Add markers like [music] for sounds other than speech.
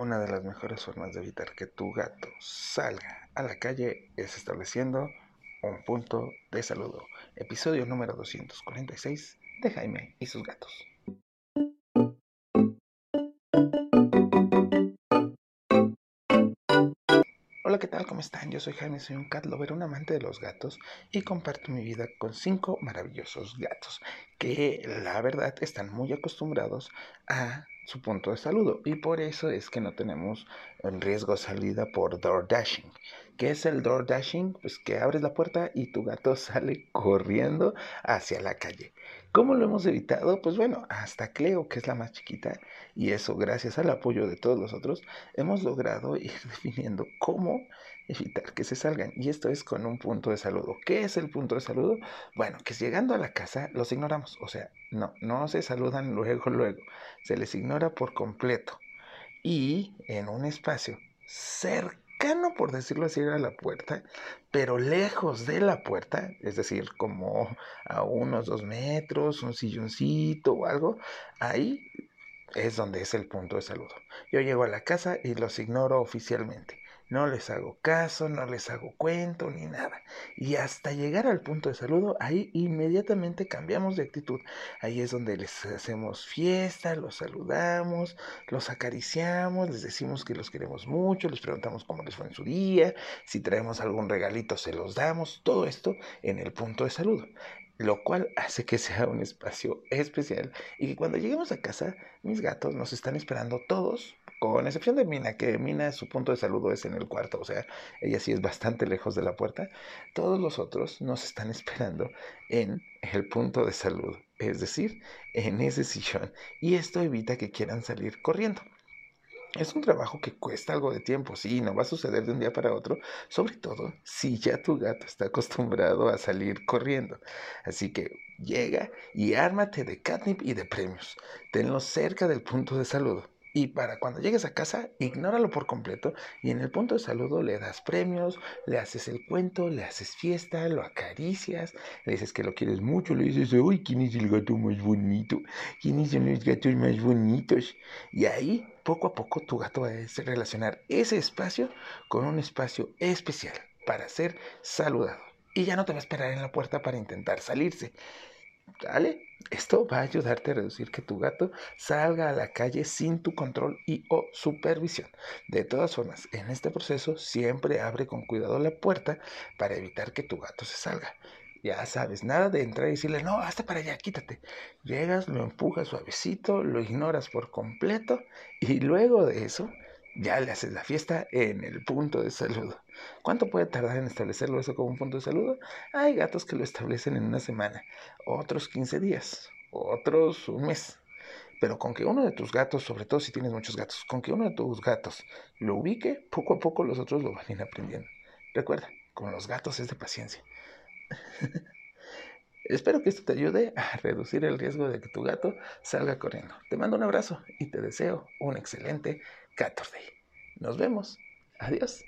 una de las mejores formas de evitar que tu gato salga a la calle es estableciendo un punto de saludo. Episodio número 246 de Jaime y sus gatos. Hola, ¿qué tal? ¿Cómo están? Yo soy Jaime, soy un cat lover, un amante de los gatos y comparto mi vida con cinco maravillosos gatos que la verdad están muy acostumbrados a su punto de saludo y por eso es que no tenemos en riesgo salida por door dashing. ¿Qué es el door dashing? Pues que abres la puerta y tu gato [laughs] sale corriendo hacia la calle. ¿Cómo lo hemos evitado? Pues bueno, hasta Cleo, que es la más chiquita, y eso gracias al apoyo de todos los otros, hemos logrado [laughs] ir definiendo cómo evitar que se salgan. Y esto es con un punto de saludo. ¿Qué es el punto de saludo? Bueno, que llegando a la casa los ignoramos. O sea, no, no se saludan [laughs] luego, luego. Se les ignora por completo. Y en un espacio por decirlo así, a la puerta, pero lejos de la puerta, es decir, como a unos dos metros, un silloncito o algo, ahí es donde es el punto de saludo. Yo llego a la casa y los ignoro oficialmente. No les hago caso, no les hago cuento ni nada. Y hasta llegar al punto de saludo, ahí inmediatamente cambiamos de actitud. Ahí es donde les hacemos fiesta, los saludamos, los acariciamos, les decimos que los queremos mucho, les preguntamos cómo les fue en su día, si traemos algún regalito se los damos, todo esto en el punto de saludo lo cual hace que sea un espacio especial y que cuando lleguemos a casa mis gatos nos están esperando todos con excepción de Mina, que Mina su punto de saludo es en el cuarto, o sea, ella sí es bastante lejos de la puerta, todos los otros nos están esperando en el punto de saludo, es decir, en ese sillón, y esto evita que quieran salir corriendo. Es un trabajo que cuesta algo de tiempo, sí, no va a suceder de un día para otro, sobre todo si ya tu gato está acostumbrado a salir corriendo. Así que llega y ármate de catnip y de premios. Tenlo cerca del punto de saludo. Y para cuando llegues a casa, ignóralo por completo y en el punto de saludo le das premios, le haces el cuento, le haces fiesta, lo acaricias, le dices que lo quieres mucho, le dices, uy, ¿quién es el gato más bonito? ¿Quiénes son los gatos más bonitos? Y ahí, poco a poco, tu gato va a relacionar ese espacio con un espacio especial para ser saludado. Y ya no te va a esperar en la puerta para intentar salirse. ¿Vale? Esto va a ayudarte a reducir que tu gato salga a la calle sin tu control y o supervisión. De todas formas, en este proceso siempre abre con cuidado la puerta para evitar que tu gato se salga. Ya sabes, nada de entrar y decirle, no, hasta para allá, quítate. Llegas, lo empujas suavecito, lo ignoras por completo y luego de eso ya le haces la fiesta en el punto de saludo. ¿Cuánto puede tardar en establecerlo eso como un punto de saludo? Hay gatos que lo establecen en una semana, otros 15 días, otros un mes. Pero con que uno de tus gatos, sobre todo si tienes muchos gatos, con que uno de tus gatos lo ubique, poco a poco los otros lo van a ir aprendiendo. Recuerda, con los gatos es de paciencia. [laughs] Espero que esto te ayude a reducir el riesgo de que tu gato salga corriendo. Te mando un abrazo y te deseo un excelente 14. Nos vemos. Adiós.